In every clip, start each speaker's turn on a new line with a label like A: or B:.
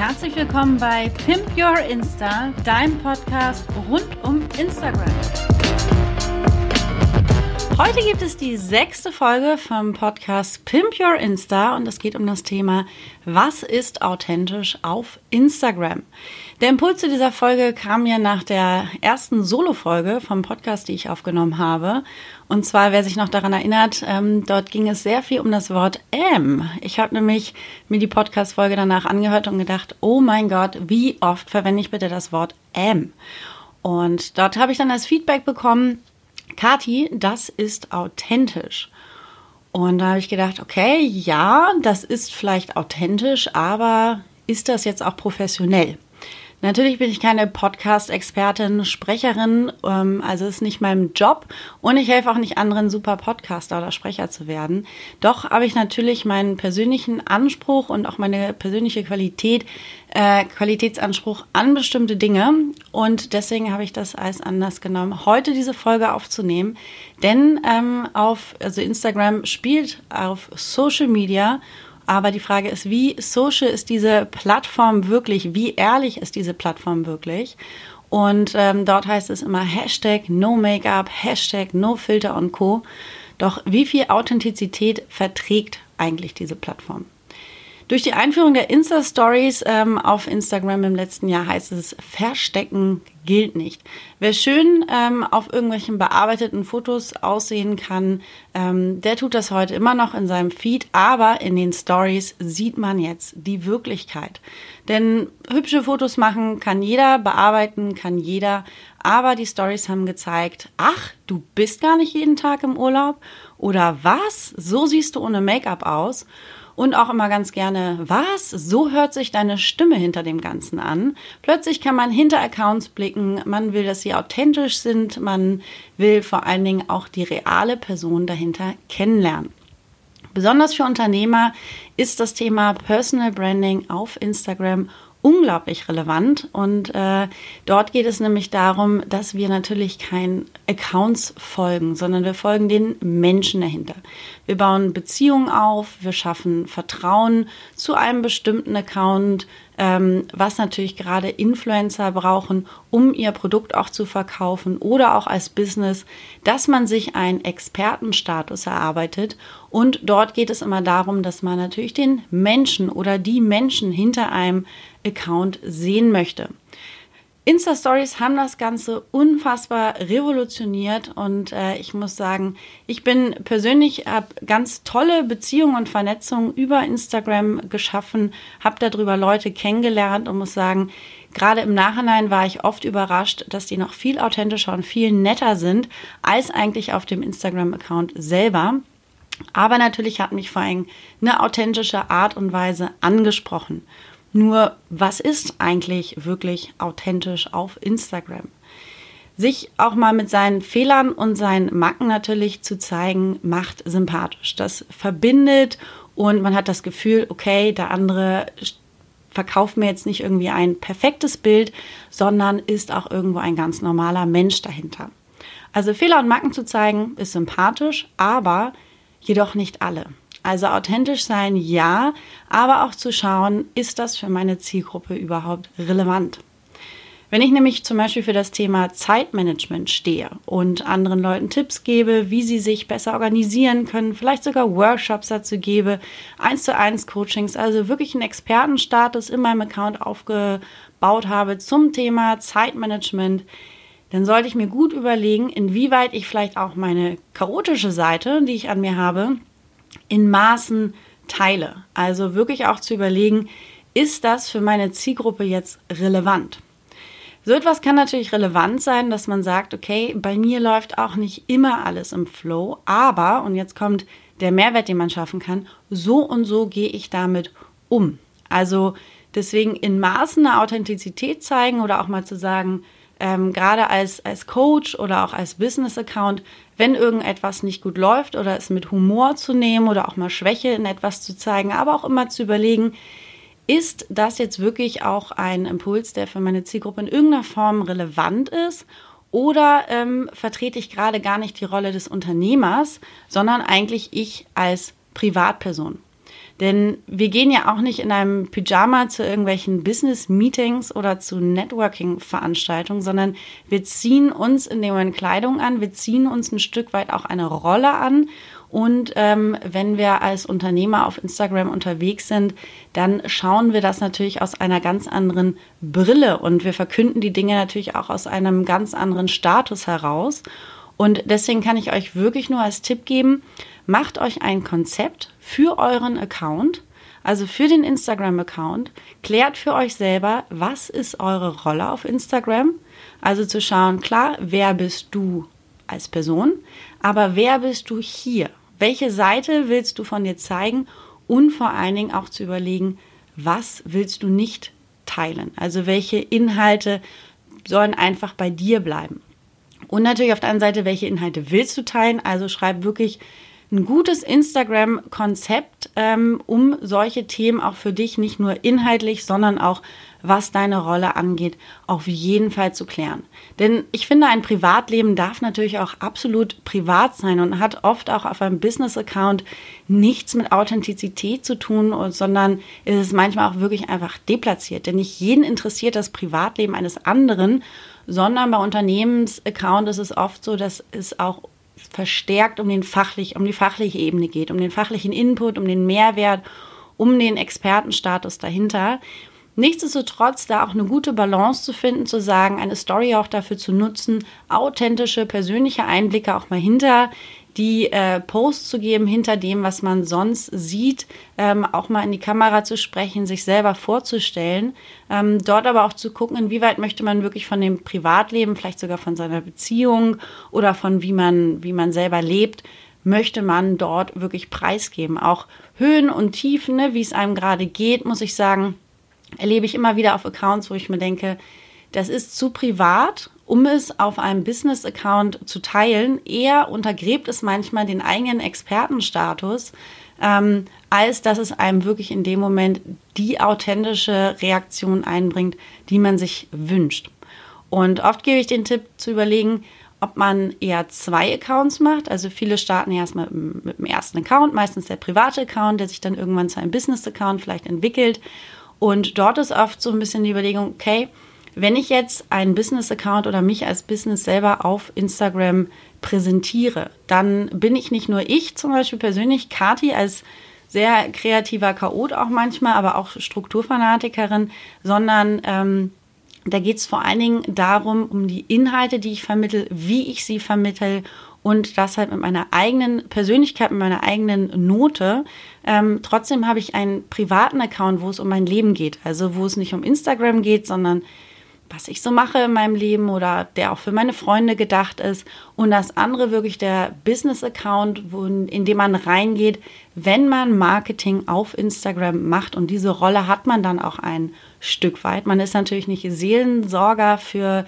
A: Herzlich willkommen bei Pimp Your Insta, deinem Podcast rund um Instagram. Heute gibt es die sechste Folge vom Podcast Pimp Your Insta und es geht um das Thema, was ist authentisch auf Instagram? Der Impuls zu dieser Folge kam mir nach der ersten Solo-Folge vom Podcast, die ich aufgenommen habe. Und zwar, wer sich noch daran erinnert, ähm, dort ging es sehr viel um das Wort M. Ich habe nämlich mir die Podcast-Folge danach angehört und gedacht, oh mein Gott, wie oft verwende ich bitte das Wort M? Und dort habe ich dann das Feedback bekommen, Kati, das ist authentisch. Und da habe ich gedacht, okay, ja, das ist vielleicht authentisch, aber ist das jetzt auch professionell? Natürlich bin ich keine Podcast-Expertin, Sprecherin, ähm, also ist nicht mein Job und ich helfe auch nicht anderen, super Podcaster oder Sprecher zu werden. Doch habe ich natürlich meinen persönlichen Anspruch und auch meine persönliche Qualität, äh, Qualitätsanspruch an bestimmte Dinge und deswegen habe ich das als Anlass genommen, heute diese Folge aufzunehmen, denn ähm, auf also Instagram spielt auf Social Media aber die Frage ist, wie social ist diese Plattform wirklich? Wie ehrlich ist diese Plattform wirklich? Und ähm, dort heißt es immer Hashtag No Make-up, Hashtag No Filter und Co. Doch wie viel Authentizität verträgt eigentlich diese Plattform? Durch die Einführung der Insta-Stories ähm, auf Instagram im letzten Jahr heißt es, Verstecken gilt nicht. Wer schön ähm, auf irgendwelchen bearbeiteten Fotos aussehen kann, ähm, der tut das heute immer noch in seinem Feed, aber in den Stories sieht man jetzt die Wirklichkeit. Denn hübsche Fotos machen kann jeder, bearbeiten kann jeder, aber die Stories haben gezeigt, ach, du bist gar nicht jeden Tag im Urlaub oder was? So siehst du ohne Make-up aus. Und auch immer ganz gerne, was? So hört sich deine Stimme hinter dem Ganzen an. Plötzlich kann man hinter Accounts blicken, man will, dass sie authentisch sind, man will vor allen Dingen auch die reale Person dahinter kennenlernen. Besonders für Unternehmer ist das Thema Personal Branding auf Instagram unglaublich relevant. Und äh, dort geht es nämlich darum, dass wir natürlich kein Accounts folgen, sondern wir folgen den Menschen dahinter. Wir bauen Beziehungen auf, wir schaffen Vertrauen zu einem bestimmten Account, ähm, was natürlich gerade Influencer brauchen, um ihr Produkt auch zu verkaufen oder auch als Business, dass man sich einen Expertenstatus erarbeitet. Und dort geht es immer darum, dass man natürlich den Menschen oder die Menschen hinter einem Account sehen möchte. Insta-Stories haben das Ganze unfassbar revolutioniert und äh, ich muss sagen, ich bin persönlich, habe ganz tolle Beziehungen und Vernetzungen über Instagram geschaffen, habe darüber Leute kennengelernt und muss sagen, gerade im Nachhinein war ich oft überrascht, dass die noch viel authentischer und viel netter sind als eigentlich auf dem Instagram-Account selber. Aber natürlich hat mich vor allem eine authentische Art und Weise angesprochen. Nur, was ist eigentlich wirklich authentisch auf Instagram? Sich auch mal mit seinen Fehlern und seinen Macken natürlich zu zeigen, macht sympathisch. Das verbindet und man hat das Gefühl, okay, der andere verkauft mir jetzt nicht irgendwie ein perfektes Bild, sondern ist auch irgendwo ein ganz normaler Mensch dahinter. Also Fehler und Macken zu zeigen, ist sympathisch, aber jedoch nicht alle. Also authentisch sein, ja, aber auch zu schauen, ist das für meine Zielgruppe überhaupt relevant? Wenn ich nämlich zum Beispiel für das Thema Zeitmanagement stehe und anderen Leuten Tipps gebe, wie sie sich besser organisieren können, vielleicht sogar Workshops dazu gebe, eins zu eins Coachings, also wirklich einen Expertenstatus in meinem Account aufgebaut habe zum Thema Zeitmanagement, dann sollte ich mir gut überlegen, inwieweit ich vielleicht auch meine chaotische Seite, die ich an mir habe, in Maßen teile. Also wirklich auch zu überlegen, ist das für meine Zielgruppe jetzt relevant? So etwas kann natürlich relevant sein, dass man sagt, okay, bei mir läuft auch nicht immer alles im Flow, aber, und jetzt kommt der Mehrwert, den man schaffen kann, so und so gehe ich damit um. Also deswegen in Maßen eine Authentizität zeigen oder auch mal zu sagen, ähm, gerade als, als Coach oder auch als Business-Account, wenn irgendetwas nicht gut läuft oder es mit Humor zu nehmen oder auch mal Schwäche in etwas zu zeigen, aber auch immer zu überlegen, ist das jetzt wirklich auch ein Impuls, der für meine Zielgruppe in irgendeiner Form relevant ist? Oder ähm, vertrete ich gerade gar nicht die Rolle des Unternehmers, sondern eigentlich ich als Privatperson? Denn wir gehen ja auch nicht in einem Pyjama zu irgendwelchen Business-Meetings oder zu Networking-Veranstaltungen, sondern wir ziehen uns in dem Moment Kleidung an, wir ziehen uns ein Stück weit auch eine Rolle an und ähm, wenn wir als Unternehmer auf Instagram unterwegs sind, dann schauen wir das natürlich aus einer ganz anderen Brille und wir verkünden die Dinge natürlich auch aus einem ganz anderen Status heraus. Und deswegen kann ich euch wirklich nur als Tipp geben, macht euch ein Konzept für euren Account, also für den Instagram-Account, klärt für euch selber, was ist eure Rolle auf Instagram. Also zu schauen, klar, wer bist du als Person, aber wer bist du hier? Welche Seite willst du von dir zeigen? Und vor allen Dingen auch zu überlegen, was willst du nicht teilen? Also welche Inhalte sollen einfach bei dir bleiben? Und natürlich auf der anderen Seite, welche Inhalte willst du teilen? Also schreib wirklich ein gutes Instagram-Konzept, ähm, um solche Themen auch für dich nicht nur inhaltlich, sondern auch was deine Rolle angeht, auf jeden Fall zu klären. Denn ich finde, ein Privatleben darf natürlich auch absolut privat sein und hat oft auch auf einem Business-Account nichts mit Authentizität zu tun, sondern ist es manchmal auch wirklich einfach deplatziert. Denn nicht jeden interessiert das Privatleben eines anderen, sondern bei Unternehmensaccount ist es oft so, dass es auch verstärkt um den fachlich, um die fachliche Ebene geht, um den fachlichen Input, um den Mehrwert, um den Expertenstatus dahinter. Nichtsdestotrotz da auch eine gute Balance zu finden, zu sagen, eine Story auch dafür zu nutzen, authentische, persönliche Einblicke auch mal hinter die äh, Posts zu geben, hinter dem, was man sonst sieht, ähm, auch mal in die Kamera zu sprechen, sich selber vorzustellen, ähm, dort aber auch zu gucken, inwieweit möchte man wirklich von dem Privatleben, vielleicht sogar von seiner Beziehung oder von wie man, wie man selber lebt, möchte man dort wirklich preisgeben. Auch Höhen und Tiefen, ne, wie es einem gerade geht, muss ich sagen, erlebe ich immer wieder auf Accounts, wo ich mir denke, das ist zu privat, um es auf einem Business-Account zu teilen. Eher untergräbt es manchmal den eigenen Expertenstatus, ähm, als dass es einem wirklich in dem Moment die authentische Reaktion einbringt, die man sich wünscht. Und oft gebe ich den Tipp zu überlegen, ob man eher zwei Accounts macht. Also viele starten erstmal mit dem ersten Account, meistens der private Account, der sich dann irgendwann zu einem Business-Account vielleicht entwickelt und dort ist oft so ein bisschen die Überlegung, okay, wenn ich jetzt einen Business-Account oder mich als Business selber auf Instagram präsentiere, dann bin ich nicht nur ich zum Beispiel persönlich, Kati als sehr kreativer Chaot auch manchmal, aber auch Strukturfanatikerin, sondern ähm, da geht es vor allen Dingen darum, um die Inhalte, die ich vermittel, wie ich sie vermittel und das halt mit meiner eigenen Persönlichkeit, mit meiner eigenen Note. Ähm, trotzdem habe ich einen privaten Account, wo es um mein Leben geht. Also wo es nicht um Instagram geht, sondern was ich so mache in meinem Leben oder der auch für meine Freunde gedacht ist. Und das andere wirklich der Business-Account, in dem man reingeht, wenn man Marketing auf Instagram macht. Und diese Rolle hat man dann auch ein Stück weit. Man ist natürlich nicht Seelensorger für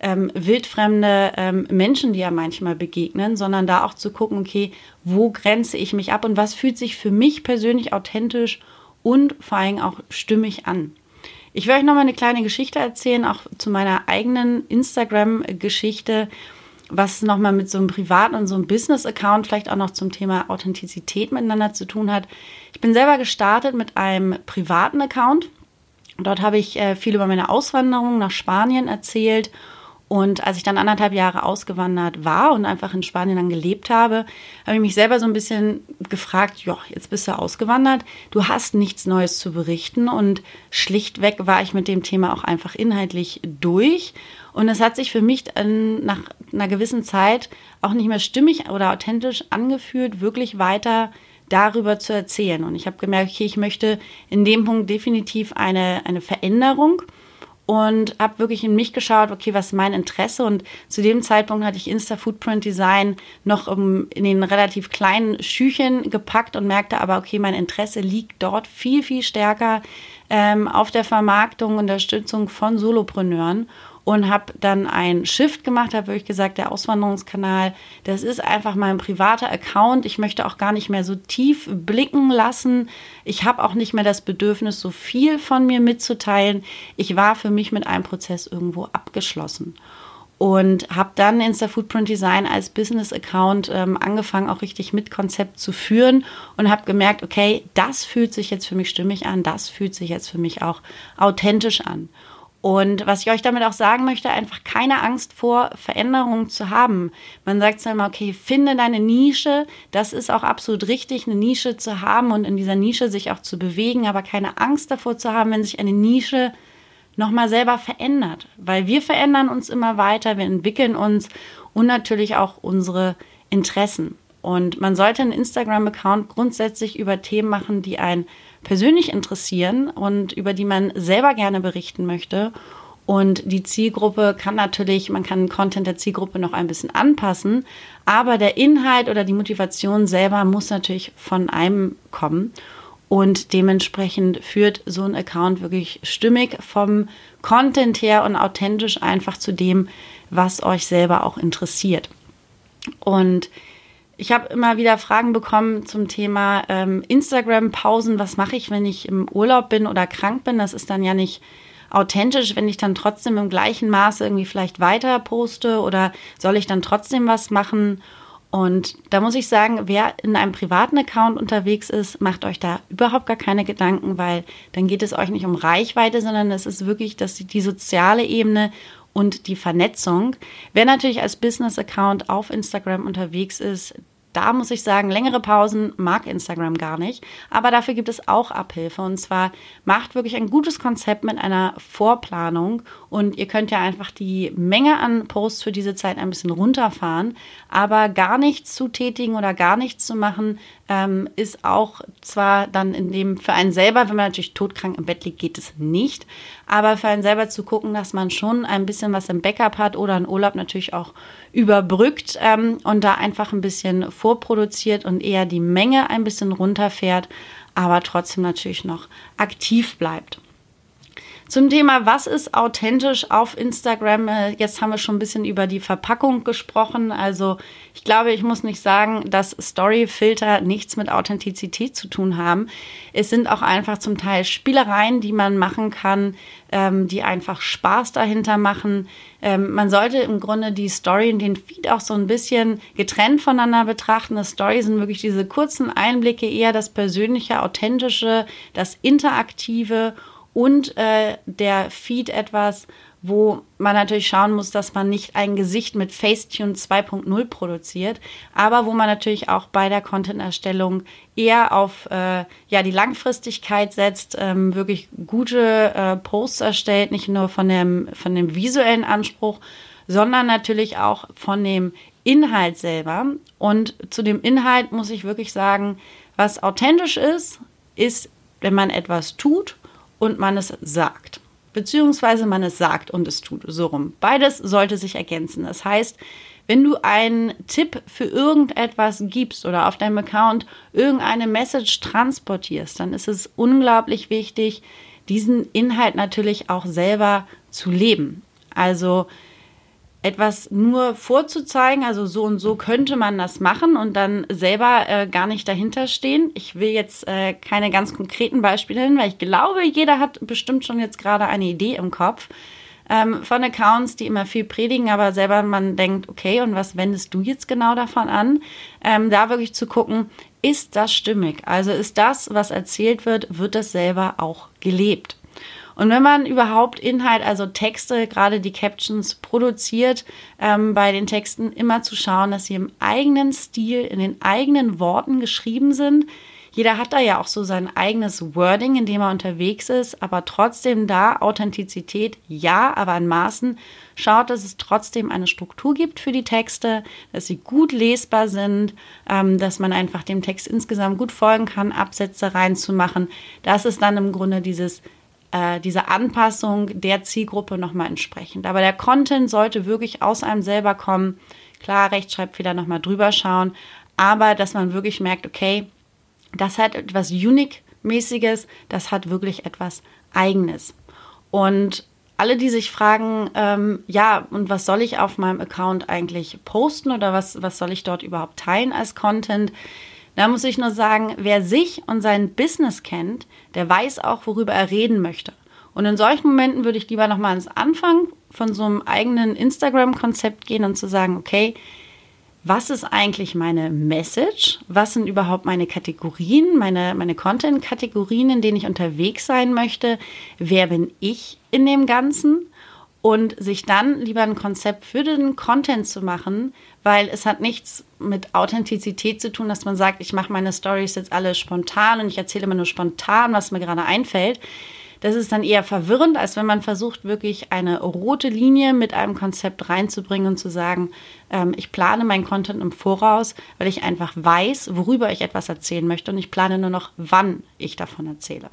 A: ähm, wildfremde ähm, Menschen, die ja manchmal begegnen, sondern da auch zu gucken, okay, wo grenze ich mich ab und was fühlt sich für mich persönlich authentisch und vor allem auch stimmig an. Ich will euch noch mal eine kleine Geschichte erzählen, auch zu meiner eigenen Instagram-Geschichte, was noch mal mit so einem privaten und so einem Business-Account vielleicht auch noch zum Thema Authentizität miteinander zu tun hat. Ich bin selber gestartet mit einem privaten Account. Dort habe ich äh, viel über meine Auswanderung nach Spanien erzählt und als ich dann anderthalb Jahre ausgewandert war und einfach in Spanien dann gelebt habe, habe ich mich selber so ein bisschen gefragt, ja, jetzt bist du ausgewandert, du hast nichts Neues zu berichten und schlichtweg war ich mit dem Thema auch einfach inhaltlich durch. Und es hat sich für mich nach einer gewissen Zeit auch nicht mehr stimmig oder authentisch angefühlt, wirklich weiter darüber zu erzählen. Und ich habe gemerkt, okay, ich möchte in dem Punkt definitiv eine, eine Veränderung und habe wirklich in mich geschaut, okay, was ist mein Interesse? Und zu dem Zeitpunkt hatte ich Insta Footprint Design noch in den relativ kleinen Schüchen gepackt und merkte aber, okay, mein Interesse liegt dort viel, viel stärker ähm, auf der Vermarktung Unterstützung von Solopreneuren und habe dann ein Shift gemacht, habe wirklich gesagt, der Auswanderungskanal, das ist einfach mein privater Account. Ich möchte auch gar nicht mehr so tief blicken lassen. Ich habe auch nicht mehr das Bedürfnis, so viel von mir mitzuteilen. Ich war für mich mit einem Prozess irgendwo abgeschlossen. und habe dann Insta Footprint Design als Business Account ähm, angefangen, auch richtig mit Konzept zu führen und habe gemerkt, okay, das fühlt sich jetzt für mich stimmig an, das fühlt sich jetzt für mich auch authentisch an. Und was ich euch damit auch sagen möchte, einfach keine Angst vor Veränderungen zu haben. Man sagt zwar immer, okay, finde deine Nische. Das ist auch absolut richtig, eine Nische zu haben und in dieser Nische sich auch zu bewegen, aber keine Angst davor zu haben, wenn sich eine Nische nochmal selber verändert. Weil wir verändern uns immer weiter, wir entwickeln uns und natürlich auch unsere Interessen. Und man sollte einen Instagram-Account grundsätzlich über Themen machen, die einen persönlich interessieren und über die man selber gerne berichten möchte. Und die Zielgruppe kann natürlich, man kann Content der Zielgruppe noch ein bisschen anpassen, aber der Inhalt oder die Motivation selber muss natürlich von einem kommen. Und dementsprechend führt so ein Account wirklich stimmig vom Content her und authentisch einfach zu dem, was euch selber auch interessiert. Und ich habe immer wieder Fragen bekommen zum Thema ähm, Instagram-Pausen. Was mache ich, wenn ich im Urlaub bin oder krank bin? Das ist dann ja nicht authentisch, wenn ich dann trotzdem im gleichen Maße irgendwie vielleicht weiter poste oder soll ich dann trotzdem was machen? Und da muss ich sagen, wer in einem privaten Account unterwegs ist, macht euch da überhaupt gar keine Gedanken, weil dann geht es euch nicht um Reichweite, sondern es ist wirklich dass die soziale Ebene und die Vernetzung. Wer natürlich als Business-Account auf Instagram unterwegs ist, da muss ich sagen, längere Pausen mag Instagram gar nicht. Aber dafür gibt es auch Abhilfe. Und zwar macht wirklich ein gutes Konzept mit einer Vorplanung. Und ihr könnt ja einfach die Menge an Posts für diese Zeit ein bisschen runterfahren. Aber gar nichts zu tätigen oder gar nichts zu machen, ähm, ist auch zwar dann in dem für einen selber, wenn man natürlich todkrank im Bett liegt, geht es nicht. Aber für einen selber zu gucken, dass man schon ein bisschen was im Backup hat oder einen Urlaub natürlich auch überbrückt ähm, und da einfach ein bisschen vorproduziert und eher die Menge ein bisschen runterfährt, aber trotzdem natürlich noch aktiv bleibt. Zum Thema, was ist authentisch auf Instagram? Äh, jetzt haben wir schon ein bisschen über die Verpackung gesprochen. Also ich glaube, ich muss nicht sagen, dass Storyfilter nichts mit Authentizität zu tun haben. Es sind auch einfach zum Teil Spielereien, die man machen kann, ähm, die einfach Spaß dahinter machen. Ähm, man sollte im Grunde die Story und den Feed auch so ein bisschen getrennt voneinander betrachten. Das Story sind wirklich diese kurzen Einblicke, eher das Persönliche, Authentische, das Interaktive und äh, der Feed etwas, wo man natürlich schauen muss, dass man nicht ein Gesicht mit Facetune 2.0 produziert, aber wo man natürlich auch bei der Content-Erstellung eher auf äh, ja, die Langfristigkeit setzt, ähm, wirklich gute äh, Posts erstellt, nicht nur von dem, von dem visuellen Anspruch, sondern natürlich auch von dem Inhalt selber. Und zu dem Inhalt muss ich wirklich sagen, was authentisch ist, ist, wenn man etwas tut und man es sagt. Beziehungsweise man es sagt und es tut. So rum. Beides sollte sich ergänzen. Das heißt, wenn du einen Tipp für irgendetwas gibst oder auf deinem Account irgendeine Message transportierst, dann ist es unglaublich wichtig, diesen Inhalt natürlich auch selber zu leben. Also etwas nur vorzuzeigen, also so und so könnte man das machen und dann selber äh, gar nicht dahinter stehen. Ich will jetzt äh, keine ganz konkreten Beispiele nennen, weil ich glaube, jeder hat bestimmt schon jetzt gerade eine Idee im Kopf ähm, von Accounts, die immer viel predigen, aber selber man denkt, okay, und was wendest du jetzt genau davon an? Ähm, da wirklich zu gucken, ist das stimmig? Also ist das, was erzählt wird, wird das selber auch gelebt? Und wenn man überhaupt Inhalt, also Texte, gerade die Captions produziert, ähm, bei den Texten immer zu schauen, dass sie im eigenen Stil, in den eigenen Worten geschrieben sind. Jeder hat da ja auch so sein eigenes Wording, in dem er unterwegs ist, aber trotzdem da Authentizität, ja, aber in Maßen. Schaut, dass es trotzdem eine Struktur gibt für die Texte, dass sie gut lesbar sind, ähm, dass man einfach dem Text insgesamt gut folgen kann, Absätze reinzumachen. Das ist dann im Grunde dieses äh, diese Anpassung der Zielgruppe nochmal entsprechend. Aber der Content sollte wirklich aus einem selber kommen. Klar, Rechtschreibfehler nochmal drüber schauen, aber dass man wirklich merkt, okay, das hat etwas Unique-mäßiges, das hat wirklich etwas Eigenes. Und alle, die sich fragen, ähm, ja, und was soll ich auf meinem Account eigentlich posten oder was, was soll ich dort überhaupt teilen als Content? Da muss ich nur sagen, wer sich und sein Business kennt, der weiß auch, worüber er reden möchte. Und in solchen Momenten würde ich lieber nochmal ans Anfang von so einem eigenen Instagram-Konzept gehen und zu sagen, okay, was ist eigentlich meine Message? Was sind überhaupt meine Kategorien, meine, meine Content-Kategorien, in denen ich unterwegs sein möchte? Wer bin ich in dem Ganzen? Und sich dann lieber ein Konzept für den Content zu machen, weil es hat nichts mit Authentizität zu tun, dass man sagt, ich mache meine Stories jetzt alle spontan und ich erzähle immer nur spontan, was mir gerade einfällt das ist dann eher verwirrend, als wenn man versucht, wirklich eine rote Linie mit einem Konzept reinzubringen und zu sagen, ähm, ich plane meinen Content im Voraus, weil ich einfach weiß, worüber ich etwas erzählen möchte und ich plane nur noch, wann ich davon erzähle.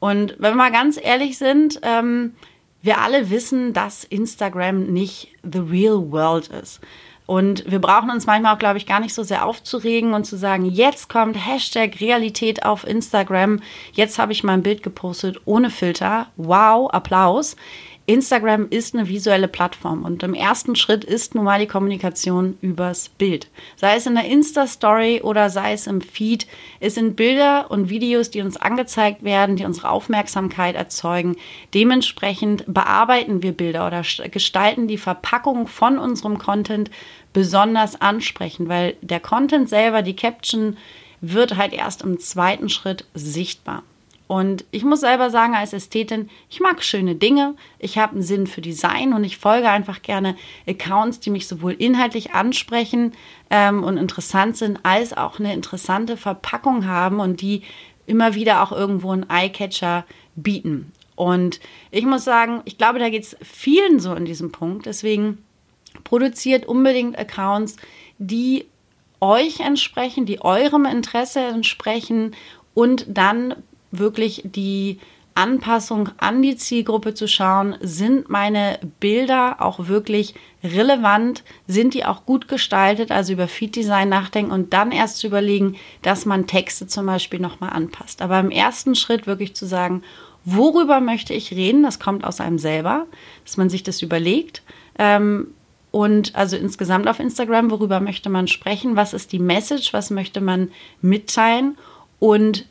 A: Und wenn wir mal ganz ehrlich sind, ähm, wir alle wissen, dass Instagram nicht the real world ist. Und wir brauchen uns manchmal auch, glaube ich, gar nicht so sehr aufzuregen und zu sagen, jetzt kommt Hashtag Realität auf Instagram. Jetzt habe ich mal ein Bild gepostet ohne Filter. Wow, Applaus. Instagram ist eine visuelle Plattform und im ersten Schritt ist nun mal die Kommunikation übers Bild. Sei es in der Insta-Story oder sei es im Feed. Es sind Bilder und Videos, die uns angezeigt werden, die unsere Aufmerksamkeit erzeugen. Dementsprechend bearbeiten wir Bilder oder gestalten die Verpackung von unserem Content besonders ansprechend, weil der Content selber, die Caption, wird halt erst im zweiten Schritt sichtbar. Und ich muss selber sagen, als Ästhetin, ich mag schöne Dinge, ich habe einen Sinn für Design und ich folge einfach gerne Accounts, die mich sowohl inhaltlich ansprechen ähm, und interessant sind, als auch eine interessante Verpackung haben und die immer wieder auch irgendwo einen Eyecatcher bieten. Und ich muss sagen, ich glaube, da geht es vielen so in diesem Punkt. Deswegen produziert unbedingt Accounts, die euch entsprechen, die eurem Interesse entsprechen und dann wirklich die Anpassung an die Zielgruppe zu schauen, sind meine Bilder auch wirklich relevant, sind die auch gut gestaltet, also über Feed-Design nachdenken und dann erst zu überlegen, dass man Texte zum Beispiel nochmal anpasst. Aber im ersten Schritt wirklich zu sagen, worüber möchte ich reden, das kommt aus einem selber, dass man sich das überlegt. Ähm, und also insgesamt auf Instagram, worüber möchte man sprechen, was ist die Message, was möchte man mitteilen? Und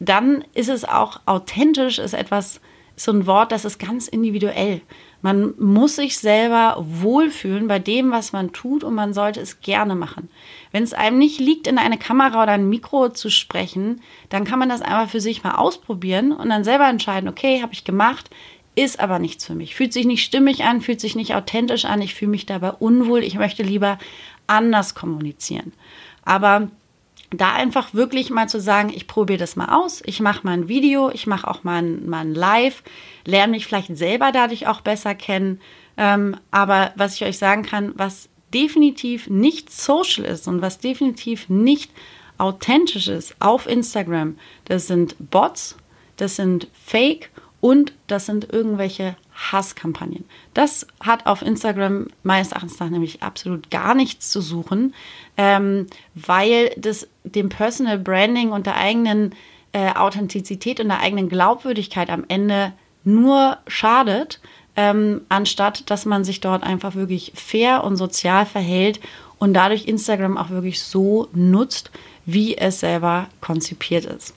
A: dann ist es auch authentisch, ist etwas, so ein Wort, das ist ganz individuell. Man muss sich selber wohlfühlen bei dem, was man tut und man sollte es gerne machen. Wenn es einem nicht liegt, in eine Kamera oder ein Mikro zu sprechen, dann kann man das einfach für sich mal ausprobieren und dann selber entscheiden, okay, habe ich gemacht, ist aber nichts für mich. Fühlt sich nicht stimmig an, fühlt sich nicht authentisch an, ich fühle mich dabei unwohl, ich möchte lieber anders kommunizieren. Aber da einfach wirklich mal zu sagen, ich probiere das mal aus, ich mache mal ein Video, ich mache auch mal ein, mal ein Live, lerne mich vielleicht selber dadurch auch besser kennen. Ähm, aber was ich euch sagen kann, was definitiv nicht social ist und was definitiv nicht authentisch ist auf Instagram, das sind Bots, das sind Fake und das sind irgendwelche Hasskampagnen. Das hat auf Instagram meines Erachtens nach nämlich absolut gar nichts zu suchen, ähm, weil das dem Personal Branding und der eigenen äh, Authentizität und der eigenen Glaubwürdigkeit am Ende nur schadet, ähm, anstatt dass man sich dort einfach wirklich fair und sozial verhält und dadurch Instagram auch wirklich so nutzt, wie es selber konzipiert ist.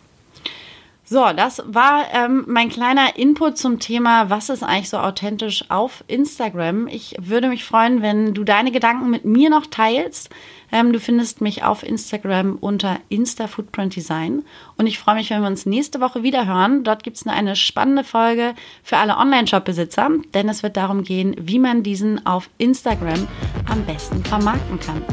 A: So, das war ähm, mein kleiner Input zum Thema, was ist eigentlich so authentisch auf Instagram. Ich würde mich freuen, wenn du deine Gedanken mit mir noch teilst. Ähm, du findest mich auf Instagram unter Insta Footprint Design. Und ich freue mich, wenn wir uns nächste Woche wieder hören. Dort gibt es eine spannende Folge für alle Online-Shop-Besitzer, denn es wird darum gehen, wie man diesen auf Instagram am besten vermarkten kann.